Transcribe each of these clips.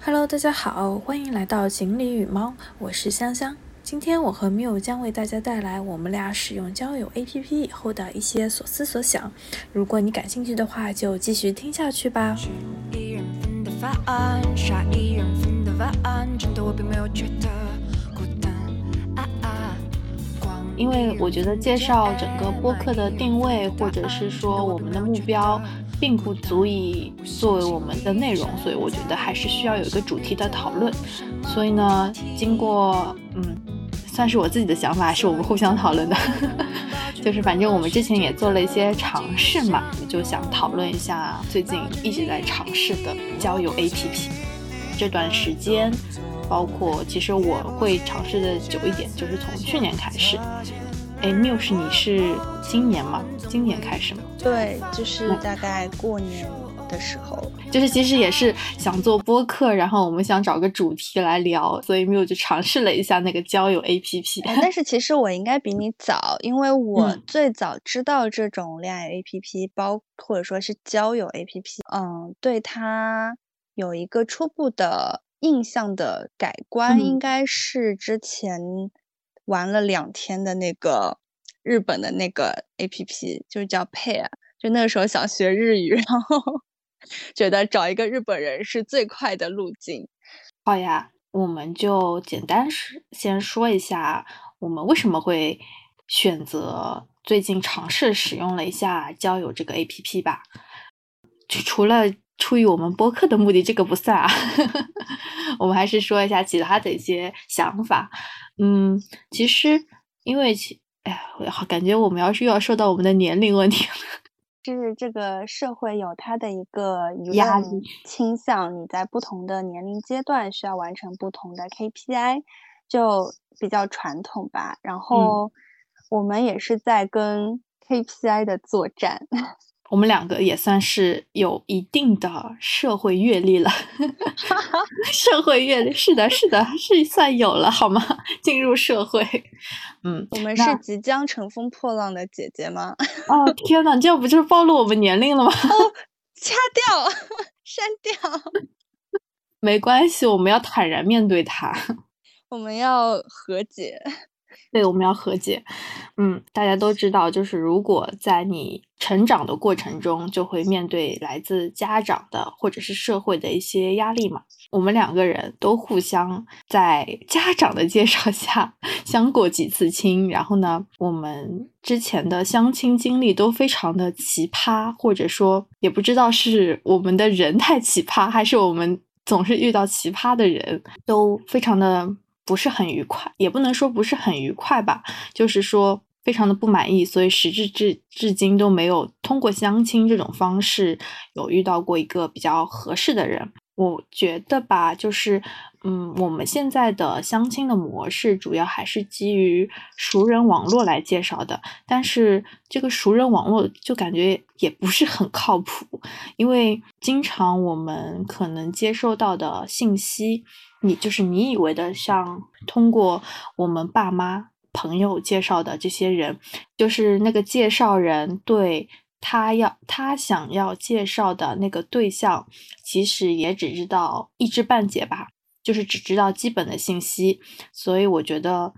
Hello，大家好，欢迎来到锦鲤与猫，我是香香。今天我和 Miu 将为大家带来我们俩使用交友 APP 以后的一些所思所想。如果你感兴趣的话，就继续听下去吧。因为我觉得介绍整个播客的定位，或者是说我们的目标。并不足以作为我们的内容，所以我觉得还是需要有一个主题的讨论。所以呢，经过嗯，算是我自己的想法，是我们互相讨论的。就是反正我们之前也做了一些尝试嘛，就想讨论一下最近一直在尝试的交友 APP。这段时间，包括其实我会尝试的久一点，就是从去年开始。哎，Miu 是你是今年吗？今年开始吗？对，就是大概过年的时候，就是其实也是想做播客，然后我们想找个主题来聊，所以 Miu 就尝试了一下那个交友 APP。但是其实我应该比你早，因为我最早知道这种恋爱 APP，包或者说是交友 APP，嗯，对它有一个初步的印象的改观，应该是之前。玩了两天的那个日本的那个 A P P，就叫 Pair，就那个时候想学日语，然后 觉得找一个日本人是最快的路径。好呀，我们就简单是先说一下我们为什么会选择最近尝试使用了一下交友这个 A P P 吧。就除了出于我们播客的目的，这个不算啊。我们还是说一下其他的一些想法。嗯，其实因为其哎呀，我好感觉我们要是又要说到我们的年龄问题了，就 是这个社会有它的一个压力倾向，你在不同的年龄阶段需要完成不同的 KPI，就比较传统吧。然后我们也是在跟 KPI 的作战。我们两个也算是有一定的社会阅历了 社会阅历是的，是的，是算有了好吗？进入社会，嗯，我们是即将乘风破浪的姐姐吗？哦天呐，这样不就是暴露我们年龄了吗？哦，掐掉，删掉，没关系，我们要坦然面对它，我们要和解。对，我们要和解。嗯，大家都知道，就是如果在你成长的过程中，就会面对来自家长的或者是社会的一些压力嘛。我们两个人都互相在家长的介绍下相过几次亲，然后呢，我们之前的相亲经历都非常的奇葩，或者说也不知道是我们的人太奇葩，还是我们总是遇到奇葩的人，都非常的。不是很愉快，也不能说不是很愉快吧，就是说非常的不满意，所以时至至至今都没有通过相亲这种方式有遇到过一个比较合适的人。我觉得吧，就是嗯，我们现在的相亲的模式主要还是基于熟人网络来介绍的，但是这个熟人网络就感觉也不是很靠谱，因为经常我们可能接收到的信息。你就是你以为的，像通过我们爸妈、朋友介绍的这些人，就是那个介绍人对他要他想要介绍的那个对象，其实也只知道一知半解吧，就是只知道基本的信息。所以我觉得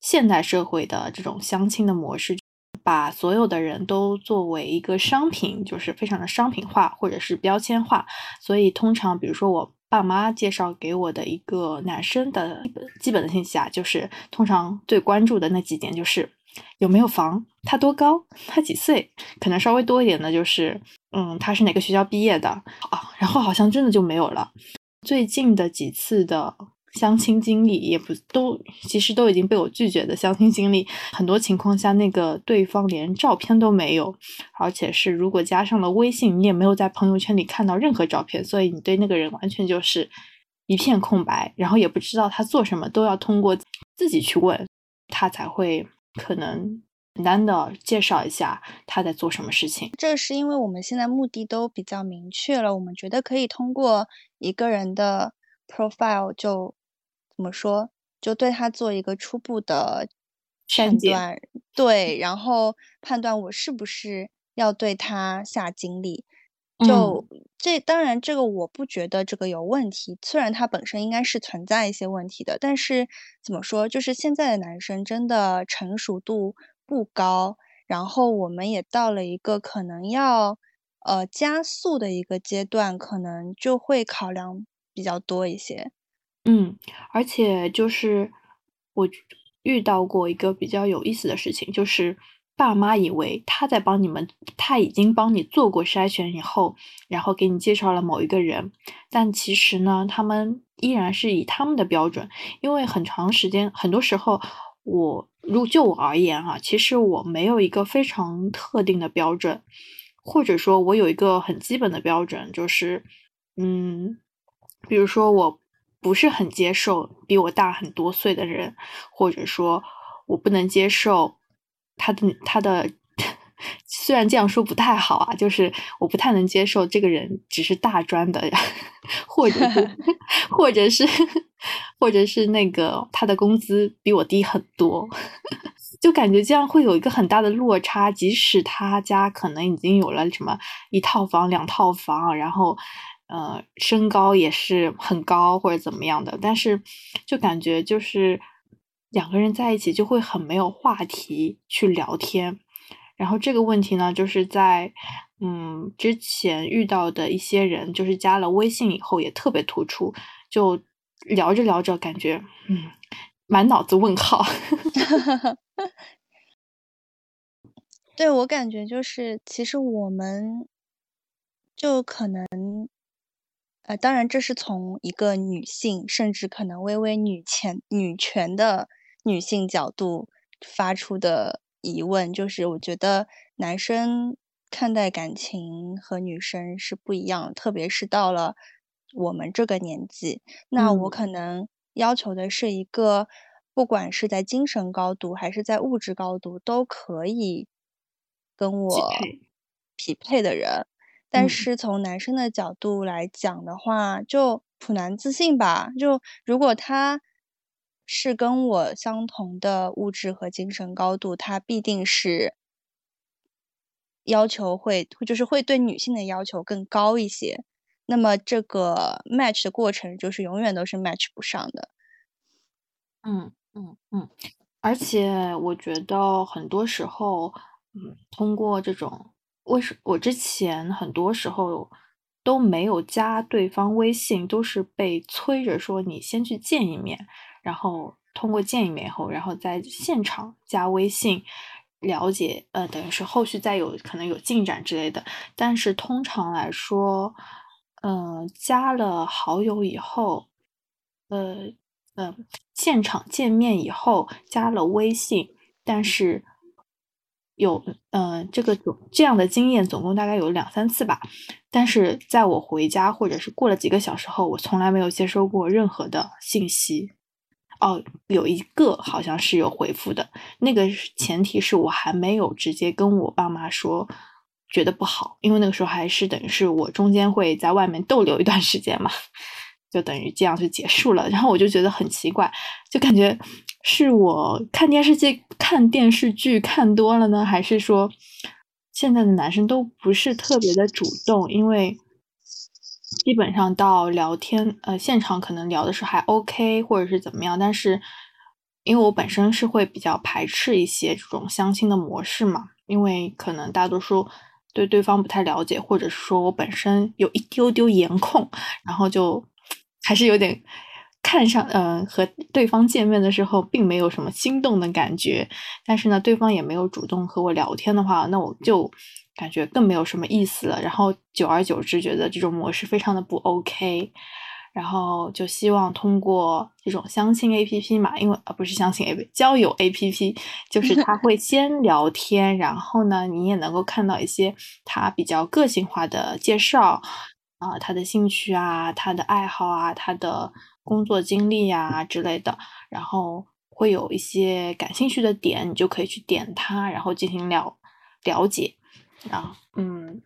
现代社会的这种相亲的模式，把所有的人都作为一个商品，就是非常的商品化或者是标签化。所以通常，比如说我。爸妈介绍给我的一个男生的基本的信息啊，就是通常最关注的那几点，就是有没有房，他多高，他几岁，可能稍微多一点的就是，嗯，他是哪个学校毕业的啊，然后好像真的就没有了。最近的几次的。相亲经历也不都，其实都已经被我拒绝的相亲经历，很多情况下那个对方连照片都没有，而且是如果加上了微信，你也没有在朋友圈里看到任何照片，所以你对那个人完全就是一片空白，然后也不知道他做什么，都要通过自己去问他才会可能简单的介绍一下他在做什么事情。这是因为我们现在目的都比较明确了，我们觉得可以通过一个人的 profile 就。怎么说？就对他做一个初步的判断，对，然后判断我是不是要对他下精力。就这当然这个我不觉得这个有问题，虽然它本身应该是存在一些问题的，但是怎么说，就是现在的男生真的成熟度不高，然后我们也到了一个可能要呃加速的一个阶段，可能就会考量比较多一些。嗯，而且就是我遇到过一个比较有意思的事情，就是爸妈以为他在帮你们，他已经帮你做过筛选以后，然后给你介绍了某一个人，但其实呢，他们依然是以他们的标准，因为很长时间，很多时候，我如就我而言啊，其实我没有一个非常特定的标准，或者说，我有一个很基本的标准，就是，嗯，比如说我。不是很接受比我大很多岁的人，或者说，我不能接受他的他的，虽然这样说不太好啊，就是我不太能接受这个人只是大专的，或者 或者是 或者是那个他的工资比我低很多，就感觉这样会有一个很大的落差，即使他家可能已经有了什么一套房、两套房，然后。呃，身高也是很高或者怎么样的，但是就感觉就是两个人在一起就会很没有话题去聊天。然后这个问题呢，就是在嗯之前遇到的一些人，就是加了微信以后也特别突出，就聊着聊着感觉嗯满脑子问号。对我感觉就是，其实我们就可能。呃，当然，这是从一个女性，甚至可能微微女权、女权的女性角度发出的疑问，就是我觉得男生看待感情和女生是不一样，特别是到了我们这个年纪，那我可能要求的是一个，不管是在精神高度还是在物质高度都可以跟我匹配的人。但是从男生的角度来讲的话，就普男自信吧。就如果他是跟我相同的物质和精神高度，他必定是要求会，就是会对女性的要求更高一些。那么这个 match 的过程就是永远都是 match 不上的。嗯嗯嗯，而且我觉得很多时候，嗯，通过这种。为什我之前很多时候都没有加对方微信，都是被催着说你先去见一面，然后通过见一面后，然后在现场加微信了解，呃，等于是后续再有可能有进展之类的。但是通常来说，嗯，加了好友以后，呃，嗯，现场见面以后加了微信，但是。有，嗯，这个总这样的经验总共大概有两三次吧，但是在我回家或者是过了几个小时后，我从来没有接收过任何的信息。哦，有一个好像是有回复的，那个前提是我还没有直接跟我爸妈说觉得不好，因为那个时候还是等于是我中间会在外面逗留一段时间嘛。就等于这样就结束了，然后我就觉得很奇怪，就感觉是我看电视剧看电视剧看多了呢，还是说现在的男生都不是特别的主动？因为基本上到聊天呃现场可能聊的是还 OK 或者是怎么样，但是因为我本身是会比较排斥一些这种相亲的模式嘛，因为可能大多数对对方不太了解，或者是说我本身有一丢丢颜控，然后就。还是有点看上，嗯，和对方见面的时候并没有什么心动的感觉，但是呢，对方也没有主动和我聊天的话，那我就感觉更没有什么意思了。然后久而久之，觉得这种模式非常的不 OK，然后就希望通过这种相亲 APP 嘛，因为啊不是相亲 APP，交友 APP，就是 他会先聊天，然后呢，你也能够看到一些他比较个性化的介绍。啊，他的兴趣啊，他的爱好啊，他的工作经历呀之类的，然后会有一些感兴趣的点，你就可以去点它，然后进行了了解。啊，嗯，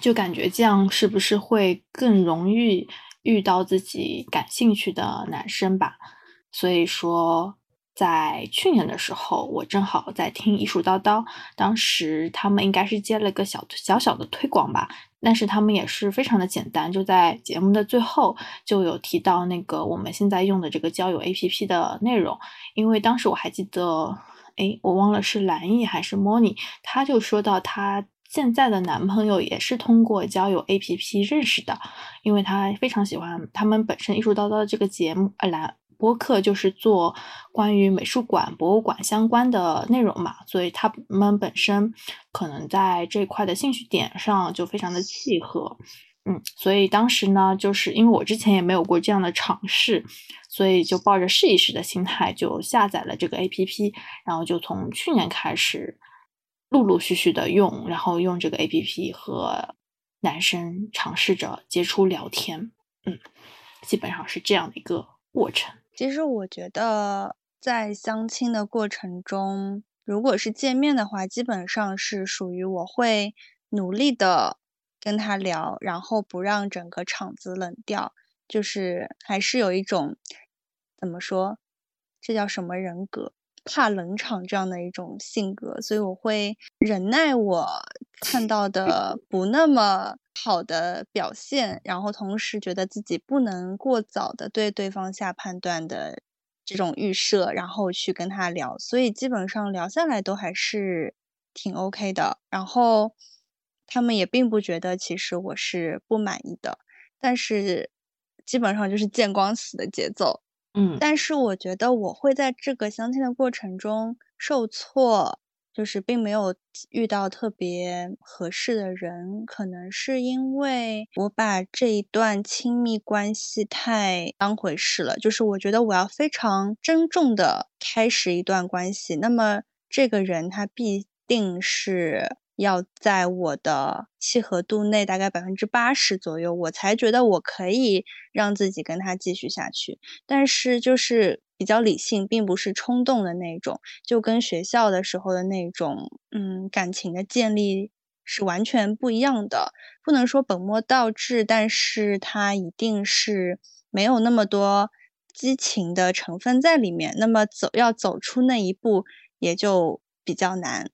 就感觉这样是不是会更容易遇到自己感兴趣的男生吧？所以说，在去年的时候，我正好在听艺术叨叨，当时他们应该是接了个小小小的推广吧，但是他们也是非常的简单，就在节目的最后就有提到那个我们现在用的这个交友 APP 的内容，因为当时我还记得，哎，我忘了是蓝毅还是莫妮，他就说到他。现在的男朋友也是通过交友 APP 认识的，因为他非常喜欢他们本身艺术叨叨的这个节目，呃，蓝播客就是做关于美术馆、博物馆相关的内容嘛，所以他们本身可能在这块的兴趣点上就非常的契合，嗯，所以当时呢，就是因为我之前也没有过这样的尝试，所以就抱着试一试的心态就下载了这个 APP，然后就从去年开始。陆陆续续的用，然后用这个 A P P 和男生尝试着接触聊天，嗯，基本上是这样的一个过程。其实我觉得在相亲的过程中，如果是见面的话，基本上是属于我会努力的跟他聊，然后不让整个场子冷掉，就是还是有一种怎么说，这叫什么人格？怕冷场这样的一种性格，所以我会忍耐我看到的 不那么好的表现，然后同时觉得自己不能过早的对对方下判断的这种预设，然后去跟他聊，所以基本上聊下来都还是挺 OK 的。然后他们也并不觉得其实我是不满意的，但是基本上就是见光死的节奏。嗯，但是我觉得我会在这个相亲的过程中受挫，就是并没有遇到特别合适的人，可能是因为我把这一段亲密关系太当回事了。就是我觉得我要非常珍重的开始一段关系，那么这个人他必定是。要在我的契合度内，大概百分之八十左右，我才觉得我可以让自己跟他继续下去。但是就是比较理性，并不是冲动的那种，就跟学校的时候的那种，嗯，感情的建立是完全不一样的。不能说本末倒置，但是它一定是没有那么多激情的成分在里面。那么走要走出那一步，也就比较难。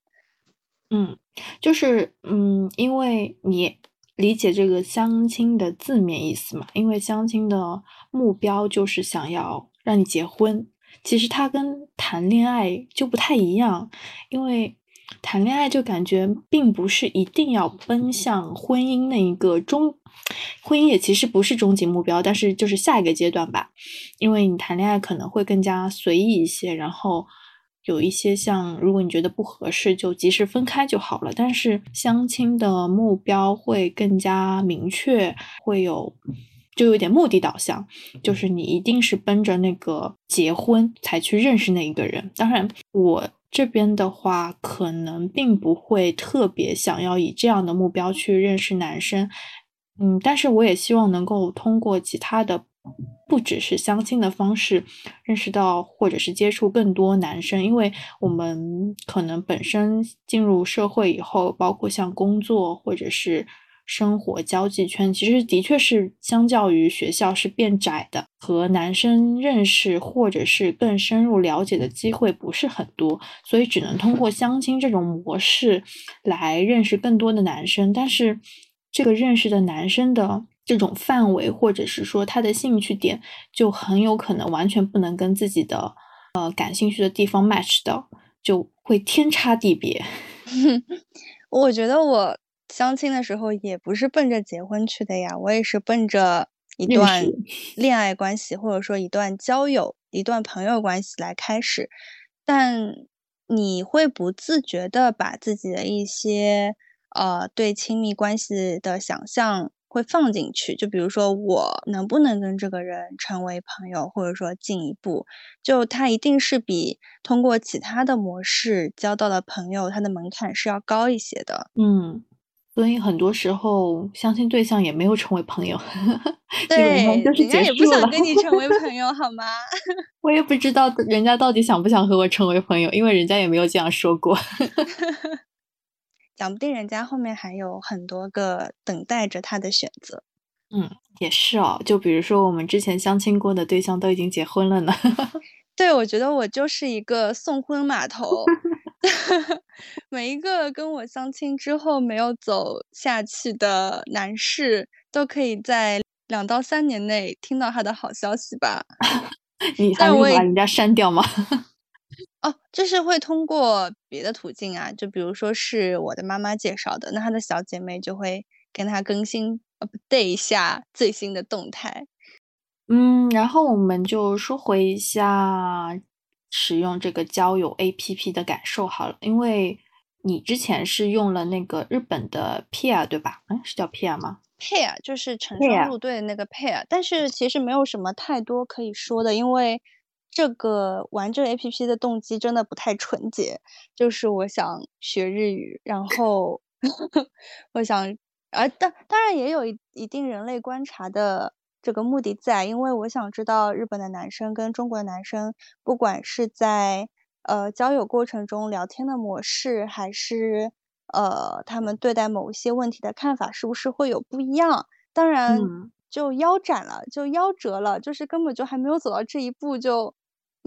嗯，就是嗯，因为你理解这个相亲的字面意思嘛，因为相亲的目标就是想要让你结婚。其实它跟谈恋爱就不太一样，因为谈恋爱就感觉并不是一定要奔向婚姻那一个终，婚姻也其实不是终极目标，但是就是下一个阶段吧。因为你谈恋爱可能会更加随意一些，然后。有一些像，如果你觉得不合适，就及时分开就好了。但是相亲的目标会更加明确，会有就有点目的导向，就是你一定是奔着那个结婚才去认识那一个人。当然，我这边的话，可能并不会特别想要以这样的目标去认识男生，嗯，但是我也希望能够通过其他的。不只是相亲的方式认识到或者是接触更多男生，因为我们可能本身进入社会以后，包括像工作或者是生活交际圈，其实的确是相较于学校是变窄的，和男生认识或者是更深入了解的机会不是很多，所以只能通过相亲这种模式来认识更多的男生，但是这个认识的男生的。这种范围，或者是说他的兴趣点，就很有可能完全不能跟自己的呃感兴趣的地方 match 到，就会天差地别。我觉得我相亲的时候也不是奔着结婚去的呀，我也是奔着一段恋爱关系，或者说一段交友、一段朋友关系来开始。但你会不自觉的把自己的一些呃对亲密关系的想象。会放进去，就比如说我能不能跟这个人成为朋友，或者说进一步，就他一定是比通过其他的模式交到的朋友，他的门槛是要高一些的。嗯，所以很多时候相亲对象也没有成为朋友，对，人家也不想跟你成为 朋友，好吗？我也不知道人家到底想不想和我成为朋友，因为人家也没有这样说过。讲不定人家后面还有很多个等待着他的选择。嗯，也是哦。就比如说我们之前相亲过的对象都已经结婚了呢。对，我觉得我就是一个送婚码头 每一个跟我相亲之后没有走下去的男士，都可以在两到三年内听到他的好消息吧。你还会把人家删掉吗？哦，就是会通过别的途径啊，就比如说是我的妈妈介绍的，那她的小姐妹就会跟她更新 update 一下最新的动态。嗯，然后我们就说回一下使用这个交友 APP 的感受好了，因为你之前是用了那个日本的 Pair 对吧？嗯，是叫 Pair 吗？Pair 就是成双入对的那个 Pair，但是其实没有什么太多可以说的，因为这个玩这个 APP 的动机真的不太纯洁，就是我想学日语，然后 我想，而当当然也有一一定人类观察的。这个目的在，因为我想知道日本的男生跟中国的男生，不管是在呃交友过程中聊天的模式，还是呃他们对待某一些问题的看法，是不是会有不一样？当然就腰斩了，就夭折了，就是根本就还没有走到这一步，就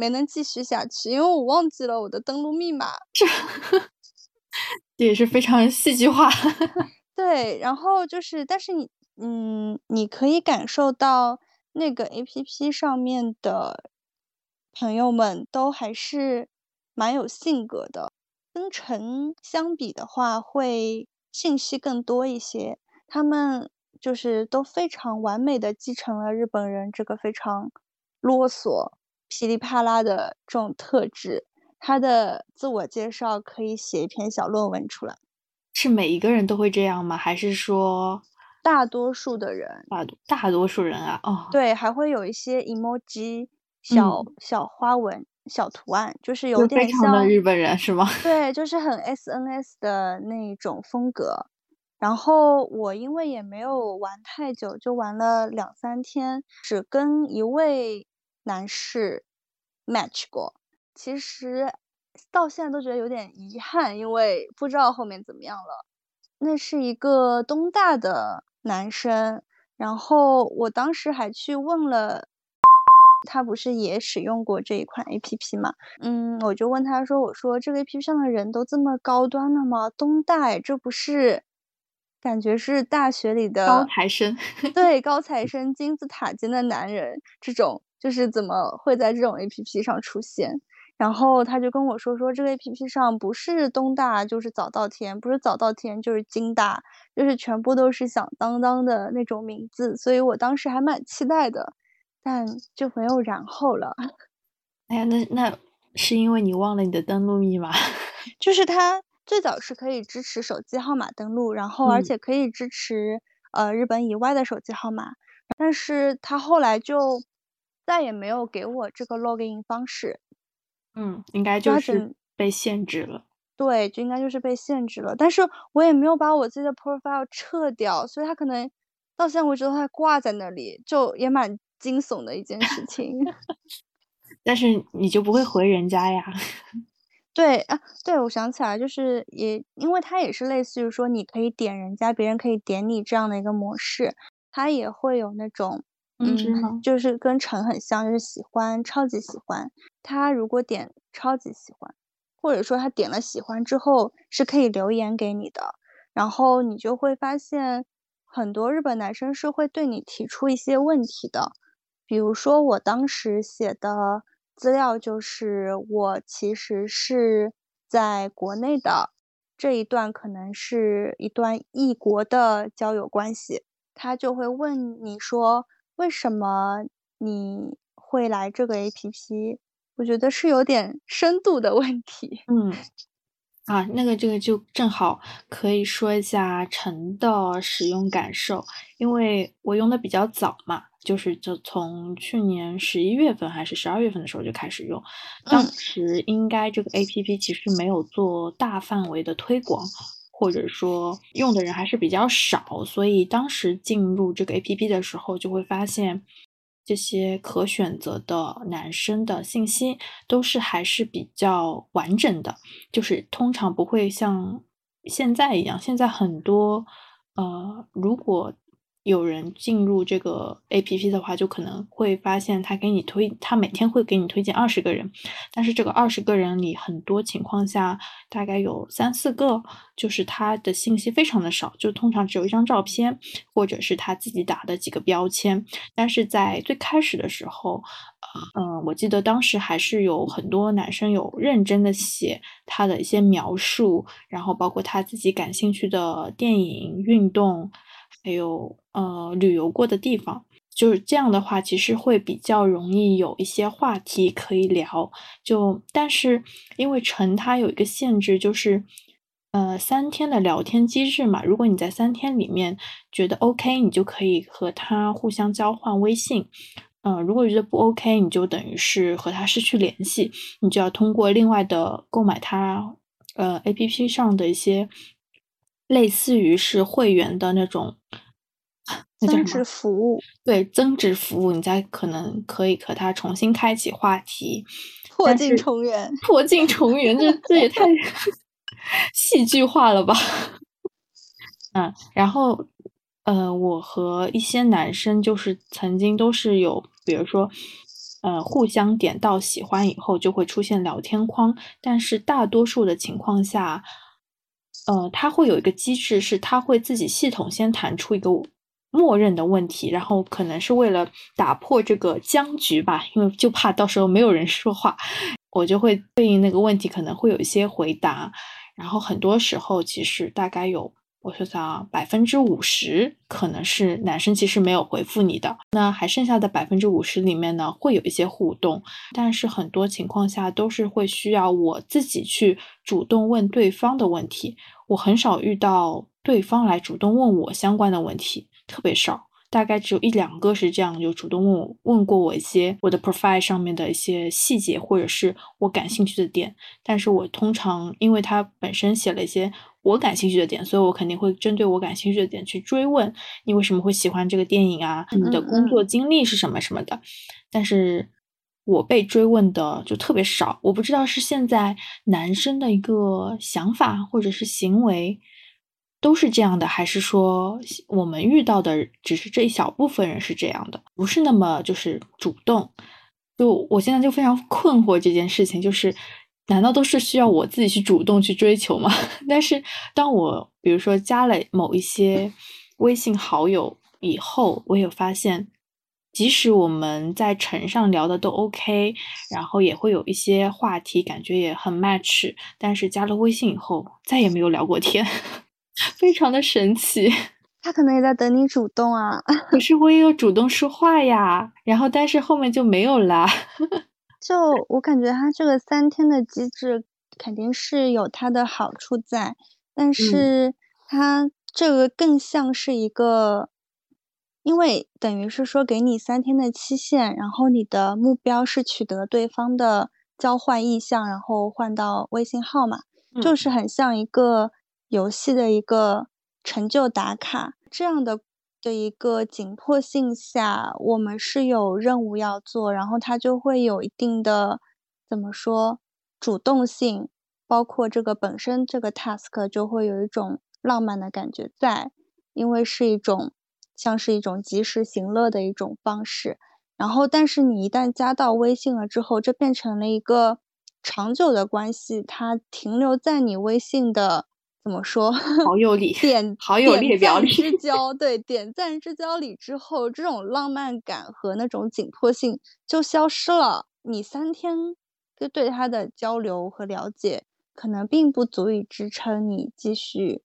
没能继续下去，因为我忘记了我的登录密码。这这也是非常戏剧化。对，然后就是，但是你。嗯，你可以感受到那个 A P P 上面的朋友们都还是蛮有性格的，跟陈相比的话，会信息更多一些。他们就是都非常完美的继承了日本人这个非常啰嗦、噼里啪啦的这种特质。他的自我介绍可以写一篇小论文出来。是每一个人都会这样吗？还是说？大多数的人，大大多数人啊，哦，对，还会有一些 emoji 小小花纹、小图案，就是有点像日本人是吗？对，就是很 SNS 的那种风格。然后我因为也没有玩太久，就玩了两三天，只跟一位男士 match 过。其实到现在都觉得有点遗憾，因为不知道后面怎么样了。那是一个东大的。男生，然后我当时还去问了，他不是也使用过这一款 A P P 吗？嗯，我就问他说：“我说这个 A P P 上的人都这么高端的吗？东大，这不是感觉是大学里的高材生？对，高材生，金字塔尖的男人，这种就是怎么会在这种 A P P 上出现？”然后他就跟我说说，这个 A P P 上不是东大就是早稻田，不是早稻田就是京大，就是全部都是响当当的那种名字，所以我当时还蛮期待的，但就没有然后了。哎呀，那那是因为你忘了你的登录密码？就是它最早是可以支持手机号码登录，然后而且可以支持呃日本以外的手机号码，但是它后来就再也没有给我这个 login 方式。嗯，应该就是被限制了。对，就应该就是被限制了。但是我也没有把我自己的 profile 撤掉，所以它可能到现在为止都还挂在那里，就也蛮惊悚的一件事情。但是你就不会回人家呀？对啊，对，我想起来，就是也因为它也是类似于说你可以点人家，别人可以点你这样的一个模式，它也会有那种。嗯，就是跟陈很像，就是喜欢，超级喜欢。他如果点超级喜欢，或者说他点了喜欢之后，是可以留言给你的。然后你就会发现，很多日本男生是会对你提出一些问题的。比如说我当时写的资料就是，我其实是在国内的，这一段可能是一段异国的交友关系。他就会问你说。为什么你会来这个 A P P？我觉得是有点深度的问题。嗯，啊，那个这个就正好可以说一下陈的使用感受，因为我用的比较早嘛，就是就从去年十一月份还是十二月份的时候就开始用，当时应该这个 A P P 其实没有做大范围的推广。或者说用的人还是比较少，所以当时进入这个 A P P 的时候，就会发现这些可选择的男生的信息都是还是比较完整的，就是通常不会像现在一样，现在很多呃，如果有人进入这个 A P P 的话，就可能会发现他给你推，他每天会给你推荐二十个人，但是这个二十个人里，很多情况下大概有三四个，就是他的信息非常的少，就通常只有一张照片，或者是他自己打的几个标签。但是在最开始的时候，嗯，我记得当时还是有很多男生有认真的写他的一些描述，然后包括他自己感兴趣的电影、运动。还有呃旅游过的地方，就是这样的话，其实会比较容易有一些话题可以聊。就但是因为陈它有一个限制，就是呃三天的聊天机制嘛。如果你在三天里面觉得 OK，你就可以和他互相交换微信。嗯，如果觉得不 OK，你就等于是和他失去联系，你就要通过另外的购买他呃 APP 上的一些。类似于是会员的那种增值服务，对增值服务，你再可能可以和他重新开启话题，破镜重圆，破镜重圆，这这也太 戏剧化了吧？嗯，然后呃，我和一些男生就是曾经都是有，比如说呃，互相点到喜欢以后就会出现聊天框，但是大多数的情况下。呃，它会有一个机制，是它会自己系统先弹出一个默认的问题，然后可能是为了打破这个僵局吧，因为就怕到时候没有人说话，我就会对应那个问题，可能会有一些回答，然后很多时候其实大概有。我想想啊，百分之五十可能是男生其实没有回复你的，那还剩下的百分之五十里面呢，会有一些互动，但是很多情况下都是会需要我自己去主动问对方的问题，我很少遇到对方来主动问我相关的问题，特别少。大概只有一两个是这样，就主动问我问过我一些我的 profile 上面的一些细节，或者是我感兴趣的点。但是我通常因为他本身写了一些我感兴趣的点，所以我肯定会针对我感兴趣的点去追问你为什么会喜欢这个电影啊？你的工作经历是什么什么的。但是我被追问的就特别少，我不知道是现在男生的一个想法或者是行为。都是这样的，还是说我们遇到的只是这一小部分人是这样的，不是那么就是主动？就我现在就非常困惑这件事情，就是难道都是需要我自己去主动去追求吗？但是当我比如说加了某一些微信好友以后，我有发现，即使我们在城上聊的都 OK，然后也会有一些话题感觉也很 match，但是加了微信以后再也没有聊过天。非常的神奇，他可能也在等你主动啊。可是我也有主动说话呀，然后但是后面就没有啦。就我感觉他这个三天的机制肯定是有它的好处在，但是它这个更像是一个，因为等于是说给你三天的期限，然后你的目标是取得对方的交换意向，然后换到微信号嘛，就是很像一个。游戏的一个成就打卡，这样的的一个紧迫性下，我们是有任务要做，然后它就会有一定的怎么说主动性，包括这个本身这个 task 就会有一种浪漫的感觉在，因为是一种像是一种及时行乐的一种方式。然后，但是你一旦加到微信了之后，这变成了一个长久的关系，它停留在你微信的。怎么说？好友里点好友列表里之 交，对点赞之交里之后，这种浪漫感和那种紧迫性就消失了。你三天就对他的交流和了解，可能并不足以支撑你继续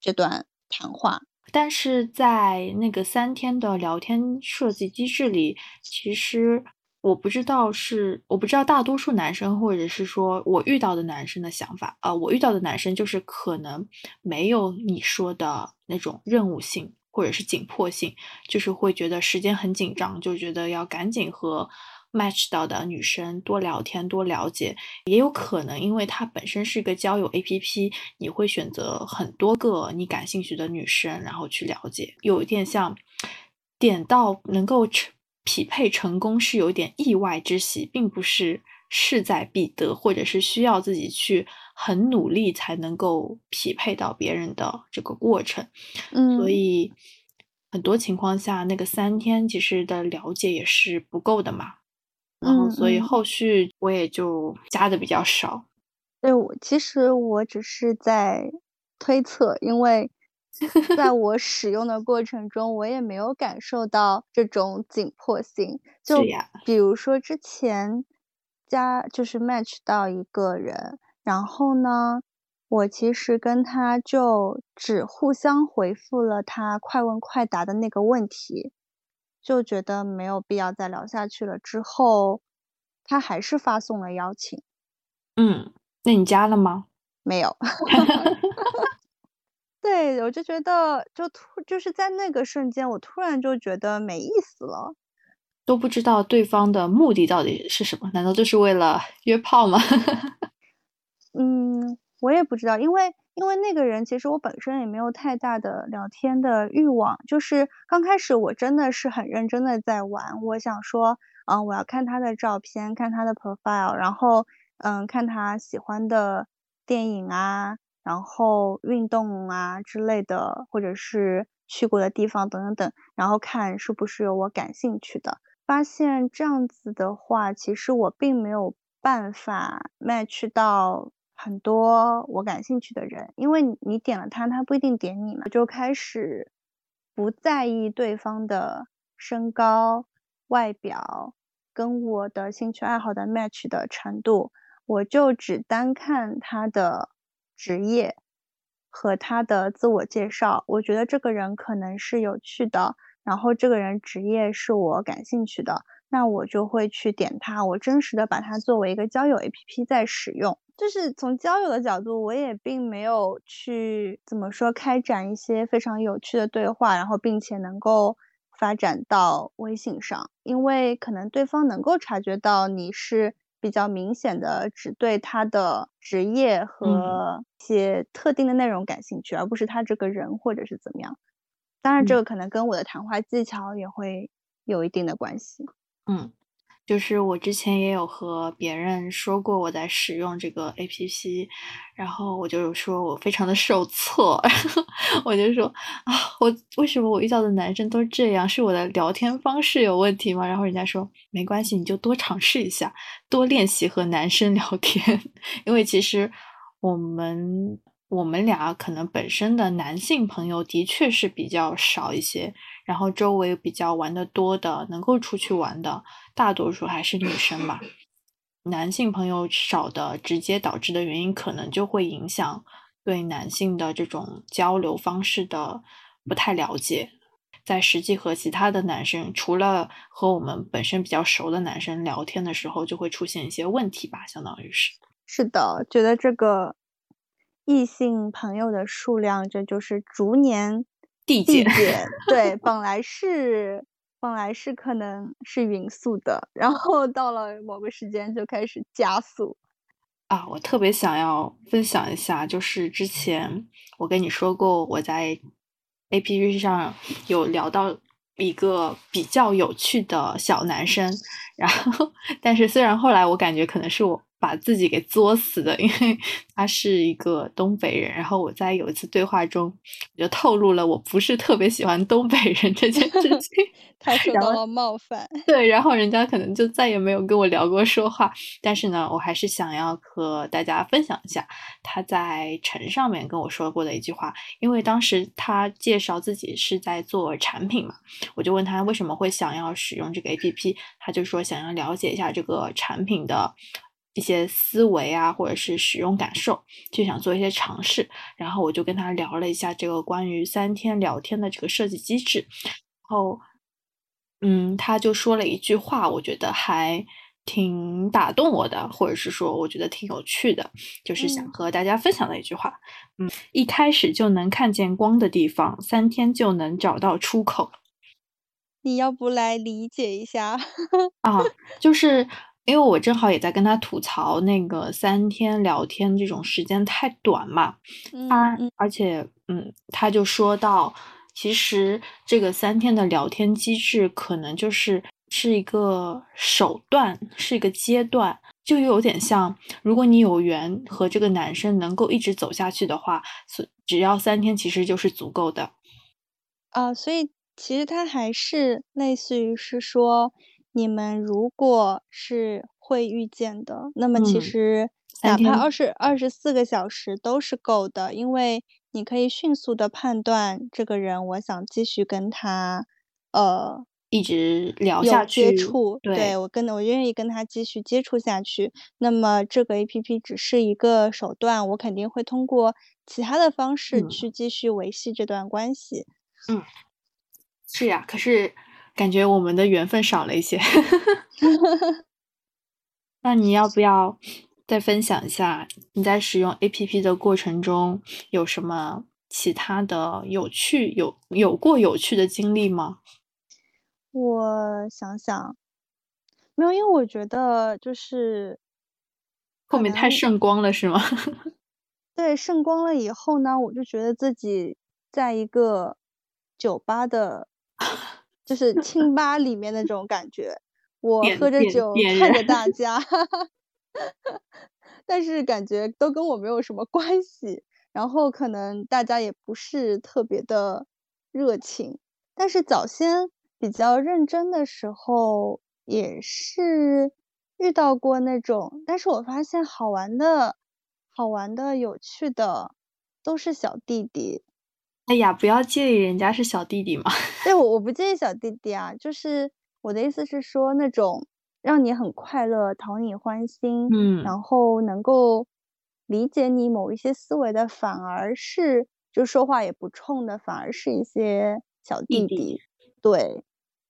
这段谈话。但是在那个三天的聊天设计机制里，其实。我不知道是我不知道大多数男生或者是说我遇到的男生的想法啊，我遇到的男生就是可能没有你说的那种任务性或者是紧迫性，就是会觉得时间很紧张，就觉得要赶紧和 match 到的女生多聊天多了解。也有可能因为它本身是一个交友 APP，你会选择很多个你感兴趣的女生，然后去了解，有一点像点到能够成。匹配成功是有点意外之喜，并不是势在必得，或者是需要自己去很努力才能够匹配到别人的这个过程。嗯，所以，很多情况下，那个三天其实的了解也是不够的嘛。然后，所以后续我也就加的比较少。对，我其实我只是在推测，因为在 我使用的过程中，我也没有感受到这种紧迫性。就比如说之前加就是 match 到一个人，然后呢，我其实跟他就只互相回复了他快问快答的那个问题，就觉得没有必要再聊下去了。之后他还是发送了邀请，嗯。那你加了吗？没有。对，我就觉得，就突就是在那个瞬间，我突然就觉得没意思了，都不知道对方的目的到底是什么？难道就是为了约炮吗？嗯，我也不知道，因为因为那个人其实我本身也没有太大的聊天的欲望，就是刚开始我真的是很认真的在玩，我想说，嗯，我要看他的照片，看他的 profile，然后。嗯，看他喜欢的电影啊，然后运动啊之类的，或者是去过的地方等等等，然后看是不是有我感兴趣的。发现这样子的话，其实我并没有办法 match 到很多我感兴趣的人，因为你点了他，他不一定点你嘛。就开始不在意对方的身高、外表跟我的兴趣爱好的 match 的程度。我就只单看他的职业和他的自我介绍，我觉得这个人可能是有趣的，然后这个人职业是我感兴趣的，那我就会去点它，我真实的把它作为一个交友 APP 在使用。就是从交友的角度，我也并没有去怎么说开展一些非常有趣的对话，然后并且能够发展到微信上，因为可能对方能够察觉到你是。比较明显的只对他的职业和一些特定的内容感兴趣，而不是他这个人或者是怎么样。当然，这个可能跟我的谈话技巧也会有一定的关系。嗯。就是我之前也有和别人说过我在使用这个 A P P，然后我就说我非常的受挫，然 后我就说啊，我为什么我遇到的男生都这样？是我的聊天方式有问题吗？然后人家说没关系，你就多尝试一下，多练习和男生 聊天，因为其实我们我们俩可能本身的男性朋友的确是比较少一些，然后周围比较玩的多的，能够出去玩的。大多数还是女生吧，男性朋友少的直接导致的原因，可能就会影响对男性的这种交流方式的不太了解，在实际和其他的男生，除了和我们本身比较熟的男生聊天的时候，就会出现一些问题吧，相当于是。是的，觉得这个异性朋友的数量，这就是逐年递减。对，本来是。本来是可能是匀速的，然后到了某个时间就开始加速。啊，我特别想要分享一下，就是之前我跟你说过，我在 A P P 上有聊到一个比较有趣的小男生，然后，但是虽然后来我感觉可能是我。把自己给作死的，因为 他是一个东北人。然后我在有一次对话中，我就透露了我不是特别喜欢东北人这件事情，他受到了冒犯。对，然后人家可能就再也没有跟我聊过说话。但是呢，我还是想要和大家分享一下他在城上面跟我说过的一句话。因为当时他介绍自己是在做产品嘛，我就问他为什么会想要使用这个 APP，他就说想要了解一下这个产品的。一些思维啊，或者是使用感受，就想做一些尝试。然后我就跟他聊了一下这个关于三天聊天的这个设计机制。然后，嗯，他就说了一句话，我觉得还挺打动我的，或者是说我觉得挺有趣的，就是想和大家分享的一句话。嗯，一开始就能看见光的地方，三天就能找到出口。你要不来理解一下 啊？就是。因为我正好也在跟他吐槽那个三天聊天这种时间太短嘛，他而且嗯，他就说到，其实这个三天的聊天机制可能就是是一个手段，是一个阶段，就有点像，如果你有缘和这个男生能够一直走下去的话，只只要三天其实就是足够的。啊，所以其实他还是类似于是说，你们如果是会遇见的，那么其嗯，实哪怕二十二十四个小时都是够的，因为你可以迅速的判断这个人，我想继续跟他，呃，一直聊有下去，接触，对，对。我跟我愿意跟他继续接触下去。那么这个 APP 只是一个手段，我肯定会通过其他的方式嗯。去继续维系这段关系。嗯。是呀，可是感觉我们的缘分少了一些。那你要不要再分享一下你在使用 APP 的过程中，有什么其他的有趣有有过有趣的经历吗？我想想。没有，因为我觉得就是后面太圣光了是吗？对，圣光了以后呢，我就觉得自己在一个酒吧的就是 清吧里面那种感觉。我喝着酒看着。大 家，但是感觉都跟我没有什么关系，然后可能大家也不是特别的热情。但是早先比较认真的时候，也是遇到过那种但是我发现好玩的好玩的、有趣的都是小弟弟。哎呀，不要介意人家是小弟弟嘛。对，我我不介意小弟弟啊，就是我的意思是说那种让你很快乐、讨你欢心，嗯。然后能够理解你某一些思维的，反而是就说话也不冲的，反而是一些小弟弟。弟弟。对，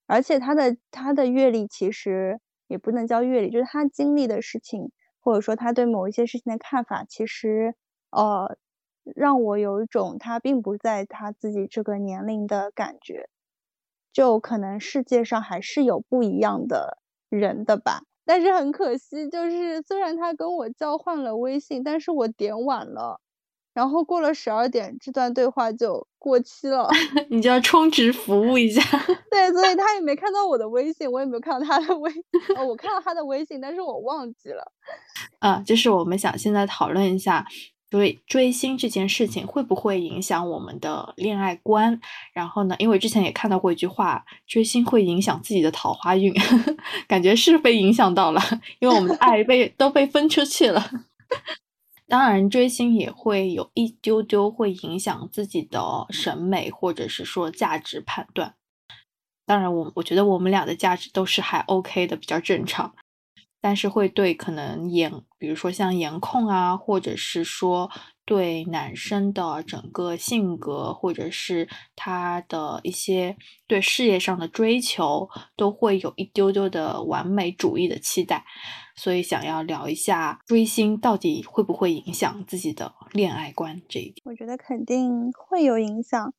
而且他的他的阅历其实也不能叫阅历，就是他经历的事情，或者说他对某一些事情的看法，其实，呃，让我有一种他并不在他自己这个年龄的感觉。就可能世界上还是有不一样的人的吧。但是很可惜，就是虽然他跟我交换了微信，但是我点晚了，然后过了十二点，这段对话就过期了。你就要充值服务一下。对，所以他也没看到我的微信，我也没有看到他的微哦，我看到他的微信，但是我忘记了。啊，就是我们想现在讨论一下，追追星这件事情会不会影响我们的恋爱观。然后呢，因为之前也看到过一句话，追星会影响自己的桃花运，感觉是被影响到了，因为我们的爱 被都被分出去了。当然追星也会有一丢丢会影响自己的审美，或者是说价值判断。当然我我觉得我们俩的价值都是还 OK 的，比较正常。但是会对可能颜比如说像颜控啊，或者是说对男生的整个性格，或者是他的一些对事业上的追求，都会有一丢丢的完美主义的期待。所以想要聊一下追星到底会不会影响自己的恋爱观这一点。我觉得肯定会有影响，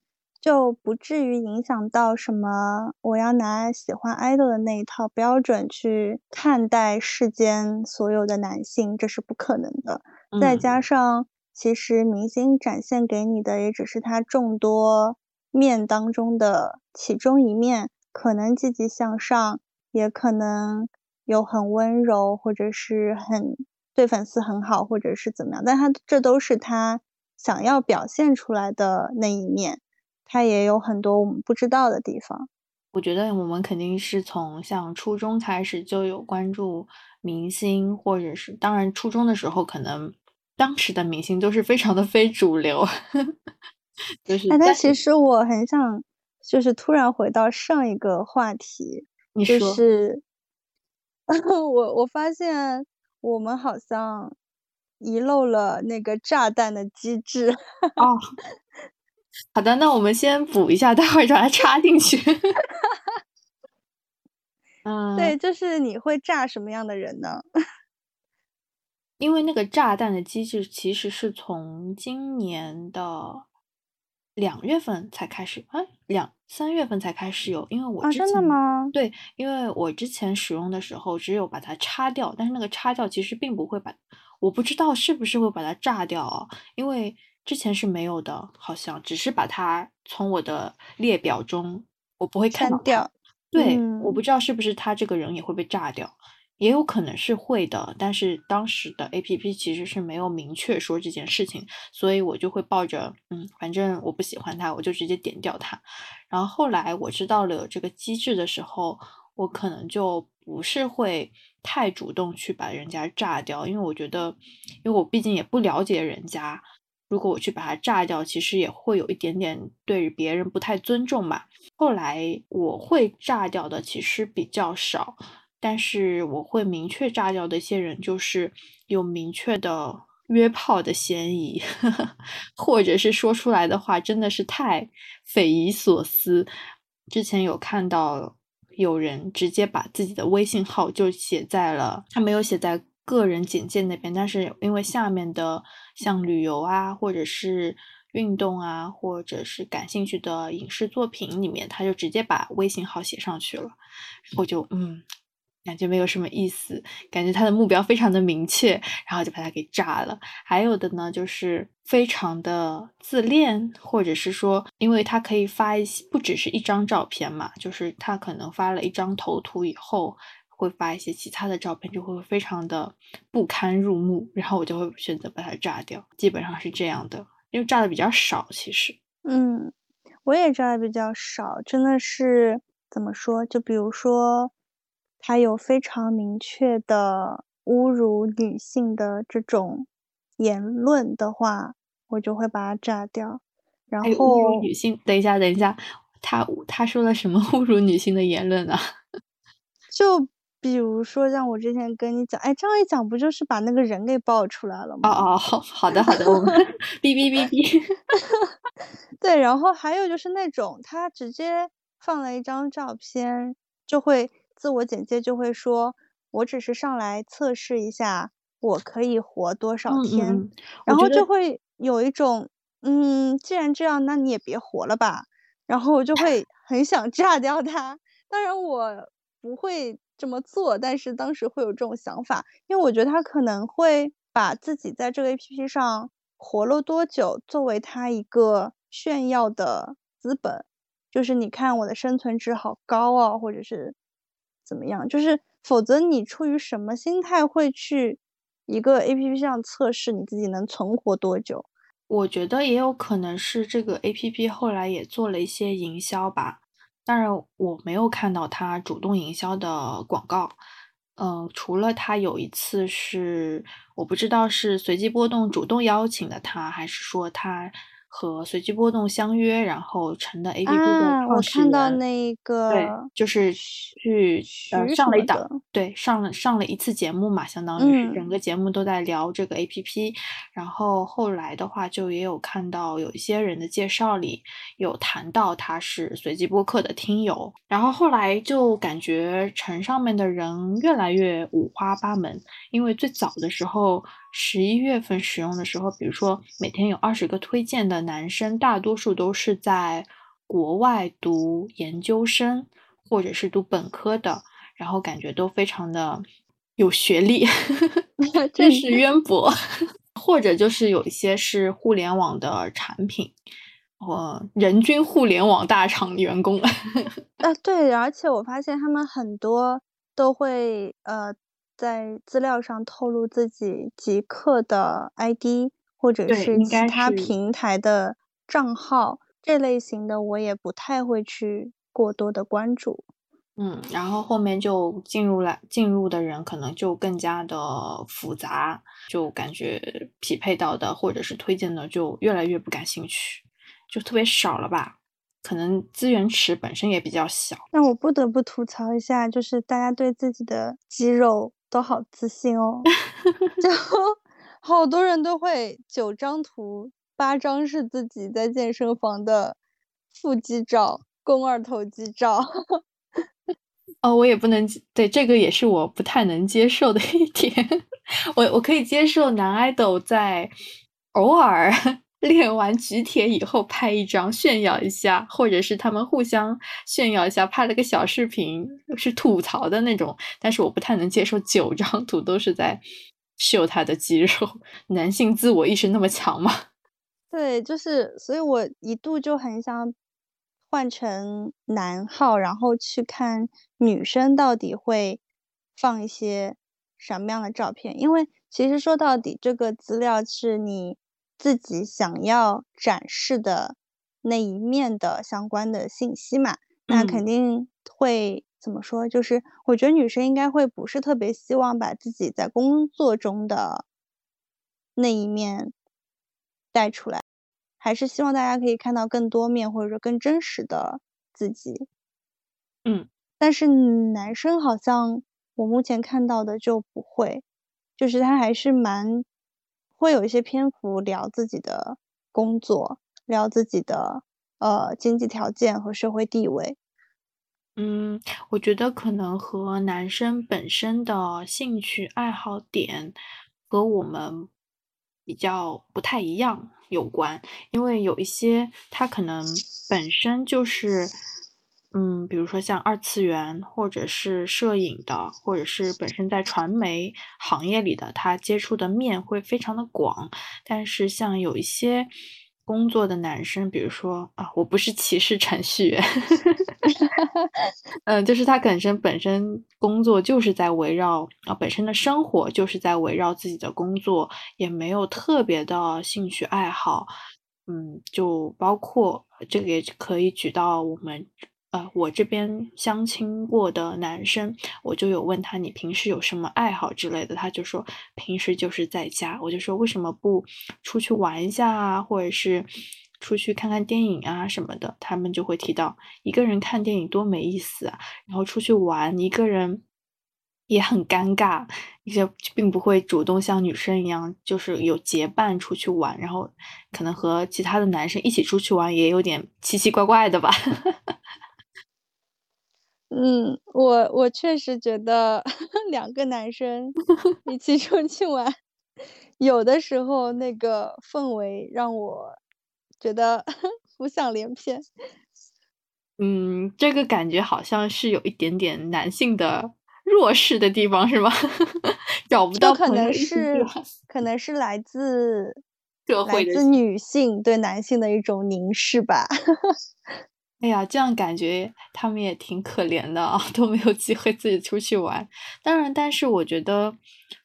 就不至于影响到什么，我要拿喜欢 idol 的那一套标准去看待世间所有的男性，这是不可能的。再加嗯。上其实明星展现给你的也只是他众多面当中的其中一面，可能积极向上，也可能有很温柔，或者是很对粉丝很好，或者是怎么样，但他这都是他想要表现出来的那一面，他也有很多我们不知道的地方。我觉得我们肯定是从像初中开始就有关注明星，或者是当然初中的时候，可能当时的明星都是非常的非主流。就是哎，但但其实我很想就是突然回到上一个话题，就。是我我发现我们好像遗漏了那个炸弹的机制。哦。好的，那我们先补一下，待会儿把它插进去。嗯对，嗯。就是你会炸什么样的人呢？因为那个炸弹的机制其实是从今年的两月份才开始啊，两三月份才开始有。因为我啊，真的吗？对，因为我之前使用的时候只有把它插掉，但是那个插掉其实并不会把我不知道是不是会把它炸掉啊，因为之前是没有的，好像只是把它从我的列表中我不会看掉，对，我不嗯。知道是不是他这个人也会被炸掉，也有可能是会的，但是当时的 A P P 其实是没有明确说这件事情，所以我就会抱着嗯，反正我不喜欢他，我就直接点掉他。然后后来我知道了有这个机制的时候，我可能就不是会太主动去把人家炸掉，因为我觉得，因为我毕竟也不了解人家，如果我去把它炸掉，其实也会有一点点对别人不太尊重吧。后来我会炸掉的其实比较少。但是我会明确炸掉的一些人，就是有明确的约炮的嫌疑，或者是说出来的话真的是太匪夷所思。之前有看到有人直接把自己的微信号就写在了，他没有写在个人简介那边，但是因为下面的像旅游啊，或者是运动啊，或者是感兴趣的影视作品里面，他就直接把微信号写上去了，我就嗯。感觉没有什么意思，感觉他的目标非常的明确，然后就把他给炸了。还有的呢，就是非常的自恋，或者是说，因为他可以发一些不只是一张照片嘛，就是他可能发了一张头图以后，会发一些其他的照片，就会非常的不堪入目，然后我就会选择把它炸掉。基本上是这样的，因为炸的比较少，其实。嗯，我也炸的比较少，真的是怎么说？就比如说。他有非常明确的侮辱女性的这种言论的话，我就会把它炸掉。然后侮辱女性，等一下，等一下，他他说了什么 侮辱女性的言论啊？就比如说，像我之前跟你讲，哎，这样一讲，不就是把那个人给爆出来了吗？哦哦，好好的好的，我们哔哔哔哔。对，然后还有就是那种他直接放了一张照片，就会。自我简介就会说，我只是上来测试一下，我可以活多少天，然后就会有一种，嗯，既然这样，那你也别活了吧，然后我就会很想 炸掉他。当然我不会这么做，但是当时会有这种想法，因为我觉得他可能会把自己在这个 APP 上活了多久作为他一个炫耀的资本，就是你看我的生存值好高啊，或者是。怎么样？就是否则你出于什么心态会去一个 A P P 上测试你自己能存活多久？我觉得也有可能是这个 A P P 后来也做了一些营销吧。当然我没有看到他主动营销的广告。嗯，除了他有一次是我不知道是随机波动主动邀请的他，还是说他。和随机波动相约，然后成的 A P P 的创始人，我看到那个，对，就是去呃上了一档，对，上了上了一次节目嘛，相当于是整个节目都在聊这个 A P P。然后后来的话，就也有看到有一些人的介绍里有谈到他是随机播客的听友。然后后来就感觉城上面的人越来越五花八门，因为最早的时候。十一月份使用的时候，比如说每天有二十个推荐的男生，大多数都是在国外读研究生或者是读本科的，然后感觉都非常的有学历，知识渊博，或者就是有一些是互联网的产品，或，人均互联网大厂员工。啊，对，而且我发现他们很多都会呃。在资料上透露自己极客的 ID，或者是其他平台的账号，这类型的我也不太会去过多的关注。嗯，然后后面就进入了进入的人可能就更加的复杂，就感觉匹配到的或者是推荐的就越来越不感兴趣，就特别少了吧？可能资源池本身也比较小。那我不得不吐槽一下，就是大家对自己的肌肉。都好自信哦，就好多人都会九张图，八张是自己在健身房的腹肌照、肱二头肌照。哦，我也不能对这个也是我不太能接受的一点。我我可以接受男 idol 在偶尔。练完举铁以后拍一张炫耀一下，或者是他们互相炫耀一下，拍了个小视频是吐槽的那种。但是我不太能接受九张图都是在秀他的肌肉。男性自我意识那么强吗？对，就是，所以我一度就很想换成男号，然后去看女生到底会放一些什么样的照片，因为其实说到底，这个资料是你自己想要展示的那一面的相关的信息嘛，那肯定会怎么说？就是我觉得女生应该会不是特别希望把自己在工作中的那一面带出来，还是希望大家可以看到更多面，或者说更真实的自己。嗯，但是男生好像。我目前看到的就不会，就是他还是蛮会有一些篇幅聊自己的工作，聊自己的呃经济条件和社会地位。嗯，我觉得可能和男生本身的兴趣爱好点和我们比较不太一样有关，因为有一些他可能本身就是。嗯，比如说像二次元，或者是摄影的，或者是本身在传媒行业里的，他接触的面会非常的广。但是像有一些工作的男生，比如说啊，我不是歧视程序员，嗯，就是他本身本身工作就是在围绕啊，本身的生活就是在围绕自己的工作，也没有特别的兴趣爱好。嗯，就包括这个也可以举到我们。呃，我这边相亲过的男生，我就有问他你平时有什么爱好之类的，他就说平时就是在家。我就说为什么不出去玩一下啊，或者是出去看看电影啊什么的？他们就会提到一个人看电影多没意思啊，然后出去玩一个人也很尴尬，一些并不会主动像女生一样，就是有结伴出去玩，然后可能和其他的男生一起出去玩也有点奇奇怪怪的吧。嗯，我我确实觉得 两个男生 一起出去玩，有的时候那个氛围让我觉得 浮想联翩。嗯，这个感觉好像是有一点点男性的弱势的地方，是吗？找不到可能是可能是来自来自女性对男性的一种凝视吧。哎呀，这样感觉他们也挺可怜的啊，都没有机会自己出去玩。当然，但是我觉得，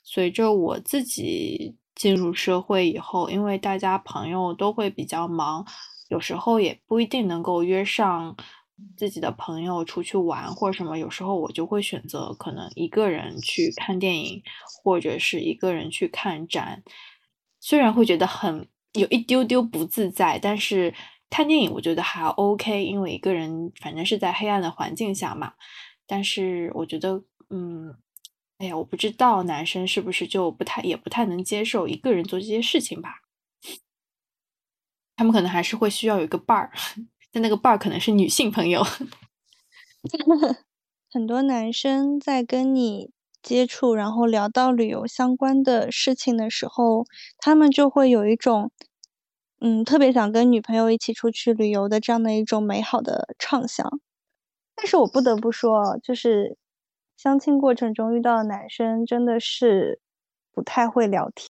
随着我自己进入社会以后，因为大家朋友都会比较忙，有时候也不一定能够约上自己的朋友出去玩或什么。有时候我就会选择可能一个人去看电影，或者是一个人去看展。虽然会觉得很有一丢丢不自在，但是。看电影我觉得还 OK，因为一个人反正是在黑暗的环境下嘛。但是我觉得，嗯，哎呀，我不知道男生是不是就不太也不太能接受一个人做这些事情吧？他们可能还是会需要有一个伴儿，但那个伴儿可能是女性朋友。很多男生在跟你接触，然后聊到旅游相关的事情的时候，他们就会有一种。嗯，特别想跟女朋友一起出去旅游的这样的一种美好的畅想，但是我不得不说，就是相亲过程中遇到的男生真的是不太会聊天，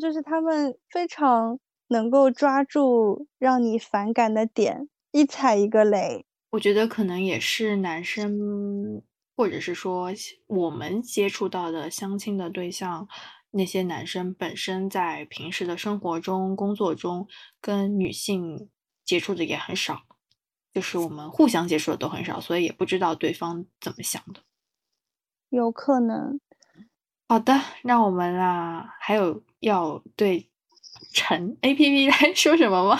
就是他们非常能够抓住让你反感的点，一踩一个雷。我觉得可能也是男生，或者是说我们接触到的相亲的对象。那些男生本身在平时的生活中、工作中跟女性接触的也很少，就是我们互相接触的都很少，所以也不知道对方怎么想的。有可能。好的，那我们啊，还有要对陈 A P P 来说什么吗？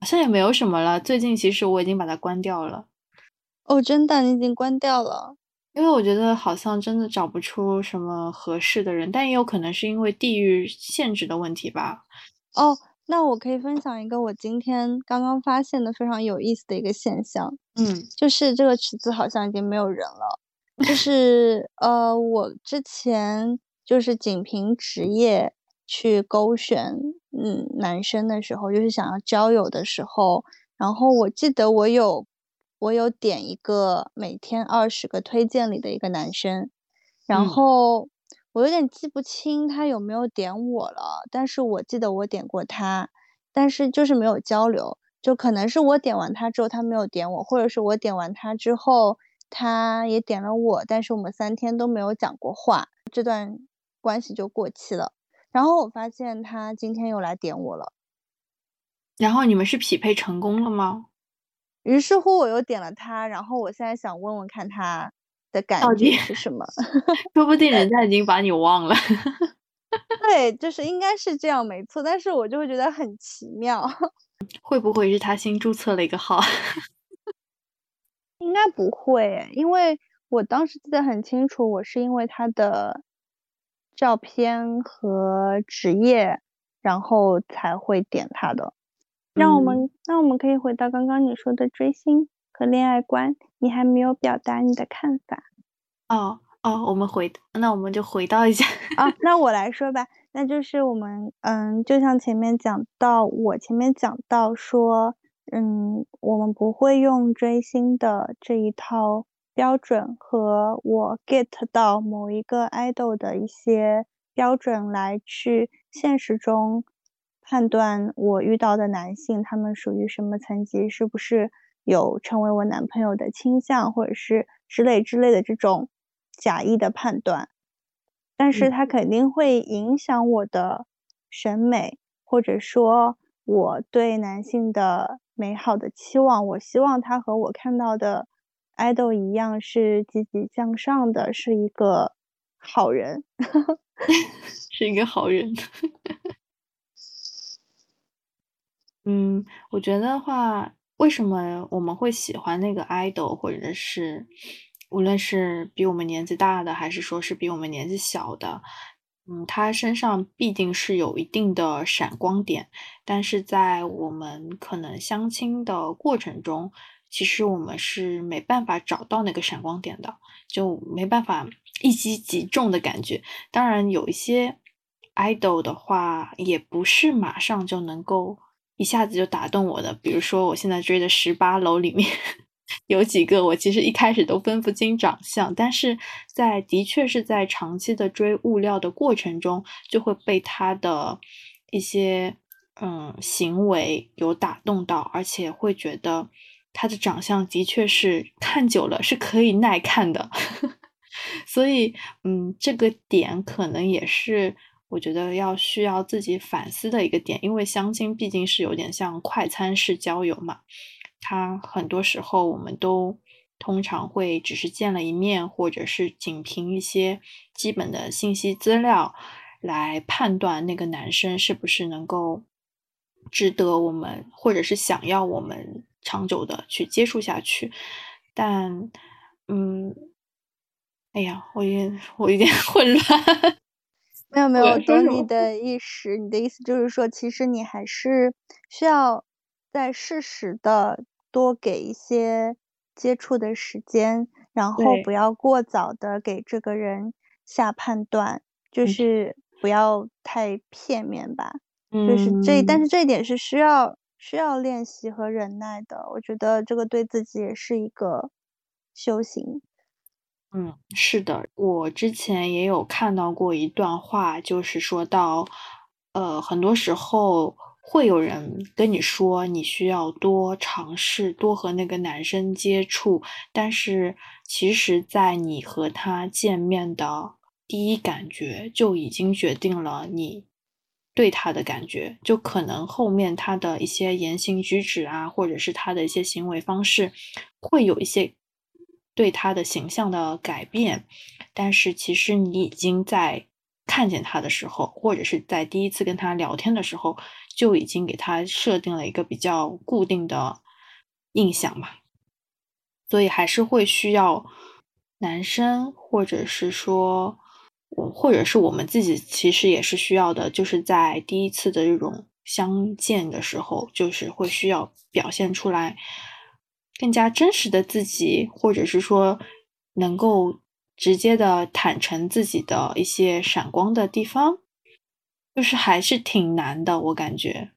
好像也没有什么了。最近其实我已经把它关掉了。哦，真的，你已经关掉了。因为我觉得好像真的找不出什么合适的人，但也有可能是因为地域限制的问题吧。哦，那我可以分享一个我今天刚刚发现的非常有意思的一个现象。嗯，就是这个池子好像已经没有人了。就是呃，我之前就是仅凭职业去勾选嗯男生的时候，就是想要交友的时候，然后我记得我有。我有点一个每天二十个推荐里的一个男生，然后我有点记不清他有没有点我了，但是我记得我点过他，但是就是没有交流，就可能是我点完他之后他没有点我，或者是我点完他之后他也点了我，但是我们三天都没有讲过话，这段关系就过期了。然后我发现他今天又来点我了，然后你们是匹配成功了吗？于是乎我又点了他，然后我现在想问问看他的感觉是什么，说不定人家已经把你忘了。对，就是应该是这样，没错。但是我就会觉得很奇妙，会不会是他新注册了一个号？应该不会，因为我当时记得很清楚，我是因为他的照片和职业，然后才会点他的。让我们，那我们可以回到刚刚你说的追星和恋爱观，你还没有表达你的看法。哦哦，我们回，那我们就回到一下啊，那我来说吧，那就是我们，嗯，就像前面讲到，我前面讲到说。嗯，我们不会用追星的这一套标准和我 get 到某一个 idol 的一些标准来去现实中判断我遇到的男性他们属于什么层级，是不是有成为我男朋友的倾向，或者是之类之类的这种假意的判断，但是它肯定会影响我的审美，或者说我对男性的。美好的期望，我希望他和我看到的 idol 一样，是积极向上的，是一个好人，是一个好人。嗯，我觉得话，为什么我们会喜欢那个 idol，或者是无论是比我们年纪大的，还是说是比我们年纪小的？嗯，他身上必定是有一定的闪光点，但是在我们可能相亲的过程中，其实我们是没办法找到那个闪光点的，就没办法一击即中的感觉。当然，有一些 idol 的话，也不是马上就能够一下子就打动我的。比如说，我现在追的十八楼里面。有几个我其实一开始都分不清长相，但是在的确是在长期的追物料的过程中，就会被他的一些嗯行为有打动到，而且会觉得他的长相的确是看久了是可以耐看的，所以嗯这个点可能也是我觉得要需要自己反思的一个点，因为相亲毕竟是有点像快餐式交友嘛。他很多时候，我们都通常会只是见了一面，或者是仅凭一些基本的信息资料来判断那个男生是不是能够值得我们，或者是想要我们长久的去接触下去。但，嗯，哎呀，我也我有点 混乱。没有没有，懂你的意思。你的意思就是说，其实你还是需要在适时的。多给一些接触的时间，然后不要过早的给这个人下判断，就是不要太片面吧。就是这，但是这一点是需要需要练习和忍耐的。我觉得这个对自己也是一个修行。嗯，是的，我之前也有看到过一段话，就是说到，呃，很多时候。会有人跟你说，你需要多尝试，多和那个男生接触。但是，其实，在你和他见面的第一感觉，就已经决定了你对他的感觉。就可能后面他的一些言行举止啊，或者是他的一些行为方式，会有一些对他的形象的改变。但是，其实你已经在。看见他的时候，或者是在第一次跟他聊天的时候，就已经给他设定了一个比较固定的印象嘛。所以还是会需要男生，或者是说，或者是我们自己，其实也是需要的，就是在第一次的这种相见的时候，就是会需要表现出来更加真实的自己，或者是说能够。直接的坦诚自己的一些闪光的地方，就是还是挺难的，我感觉。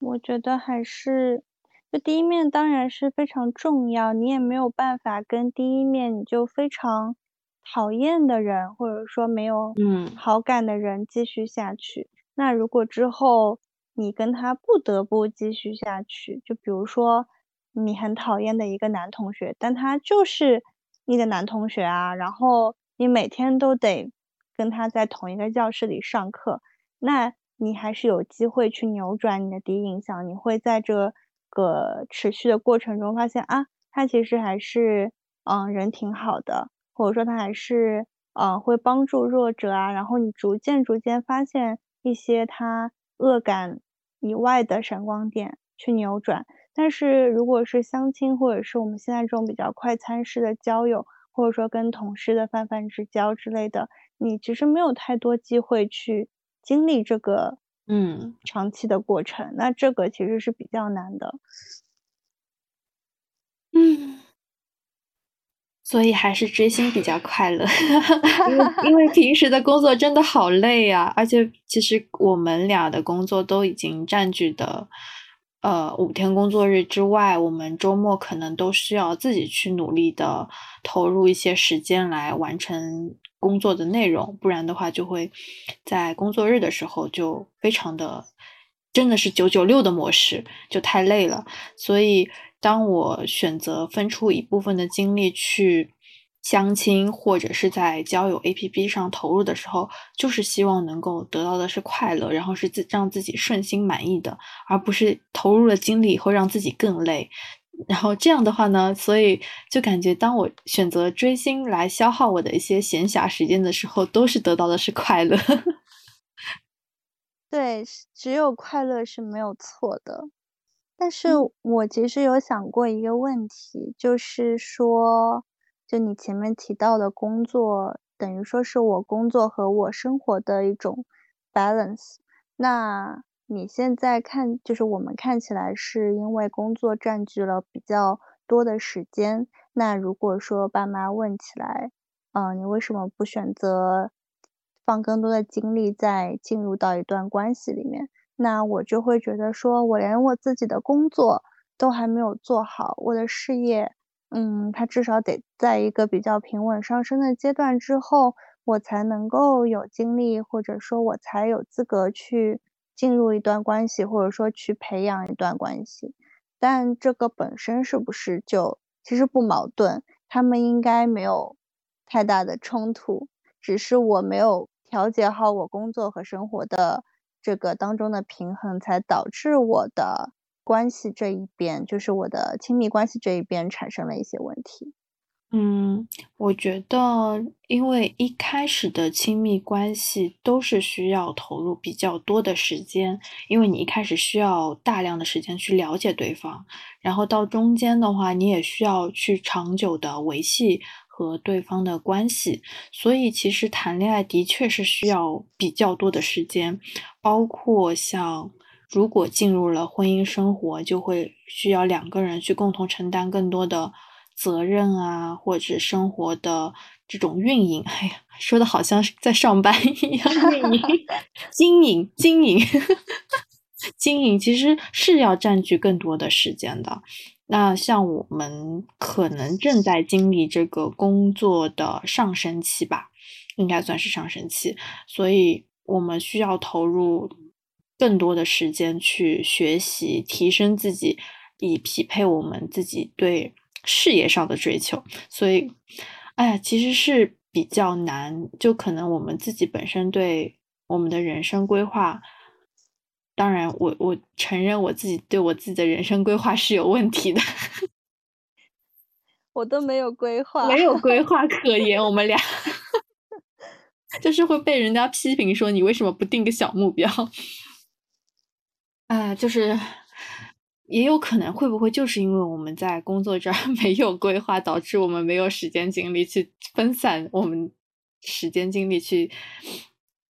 我觉得还是，就第一面当然是非常重要，你也没有办法跟第一面你就非常讨厌的人，或者说没有嗯好感的人继续下去。那如果之后你跟他不得不继续下去，就比如说你很讨厌的一个男同学，但他就是你的男同学啊，然后你每天都得跟他在同一个教室里上课，那你还是有机会去扭转你的第一印象。你会在这个持续的过程中发现啊，他其实还是嗯人挺好的，或者说他还是嗯会帮助弱者啊，然后你逐渐逐渐发现一些他恶感以外的闪光点去扭转。但是如果是相亲，或者是我们现在这种比较快餐式的交友，或者说跟同事的泛泛之交之类的，你其实没有太多机会去经历这个嗯长期的过程，那这个其实是比较难的。嗯，所以还是追星比较快乐，因为因为平时的工作真的好累呀，而且其实我们俩的工作都已经占据的。呃，五天工作日之外，我们周末可能都需要自己去努力的投入一些时间来完成工作的内容，不然的话就会在工作日的时候就非常的，真的是九九六的模式，就太累了。所以，当我选择分出一部分的精力去。相亲或者是在交友 APP 上投入的时候，就是希望能够得到的是快乐，然后是自让自己顺心满意的，而不是投入了精力以后让自己更累。然后这样的话呢，所以就感觉当我选择追星来消耗我的一些闲暇时间的时候，都是得到的是快乐。对，只有快乐是没有错的。但是我其实有想过一个问题，就是说。就你前面提到的工作，等于说是我工作和我生活的一种 balance。那你现在看，就是我们看起来是因为工作占据了比较多的时间。那如果说爸妈问起来，嗯，你为什么不选择放更多的精力在进入到一段关系里面？那我就会觉得说，我连我自己的工作都还没有做好，我的事业。嗯，他至少得在一个比较平稳上升的阶段之后，我才能够有精力，或者说我才有资格去进入一段关系，或者说去培养一段关系。但这个本身是不是就其实不矛盾？他们应该没有太大的冲突，只是我没有调节好我工作和生活的这个当中的平衡，才导致我的。关系这一边，就是我的亲密关系这一边产生了一些问题。嗯，我觉得，因为一开始的亲密关系都是需要投入比较多的时间，因为你一开始需要大量的时间去了解对方，然后到中间的话，你也需要去长久的维系和对方的关系，所以其实谈恋爱的确是需要比较多的时间，包括像。如果进入了婚姻生活，就会需要两个人去共同承担更多的责任啊，或者生活的这种运营。哎呀，说的好像是在上班一样，运营、经营、经营、经营，其实是要占据更多的时间的。那像我们可能正在经历这个工作的上升期吧，应该算是上升期，所以我们需要投入。更多的时间去学习、提升自己，以匹配我们自己对事业上的追求。所以，哎呀，其实是比较难。就可能我们自己本身对我们的人生规划，当然，我我承认我自己对我自己的人生规划是有问题的。我都没有规划，没有规划可言。我们俩 就是会被人家批评说你为什么不定个小目标。啊，就是也有可能，会不会就是因为我们在工作这儿 没有规划，导致我们没有时间精力去分散我们时间精力去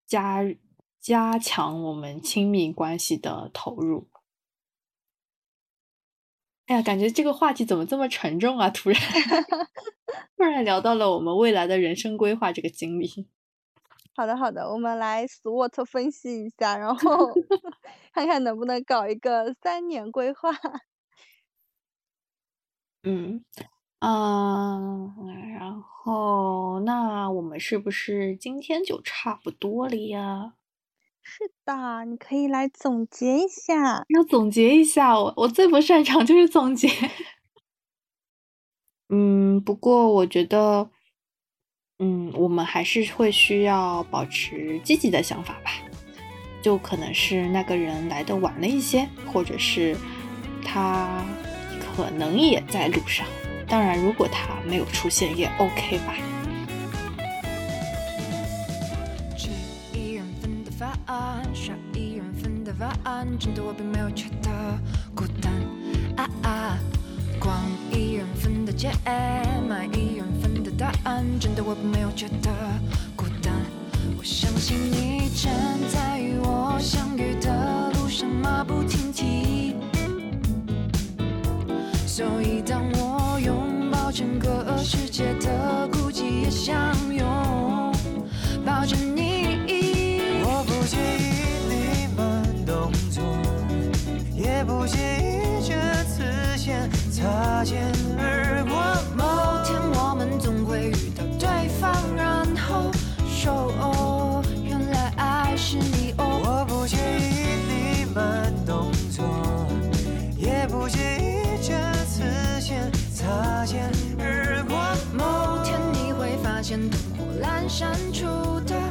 加加强我们亲密关系的投入？哎呀，感觉这个话题怎么这么沉重啊？突然，突然聊到了我们未来的人生规划这个经历。好的，好的，我们来 SWOT 分析一下，然后 看看能不能搞一个三年规划。嗯，啊，然后那我们是不是今天就差不多了呀？是的，你可以来总结一下。要总结一下，我我最不擅长就是总结。嗯，不过我觉得，嗯，我们还是会需要保持积极的想法吧。就可能是那个人来的晚了一些，或者是他可能也在路上。当然，如果他没有出现也 OK 吧。真的我并没有觉得孤单啊啊！光一人分的解，买一人分答案，真的我并没有觉得孤单。我相信你正在与我相遇的路上马不停蹄，所以当我拥抱整个世界的孤寂，也相拥抱着你。我不介意你们动作。也不介意这次先擦肩而过。删除。的。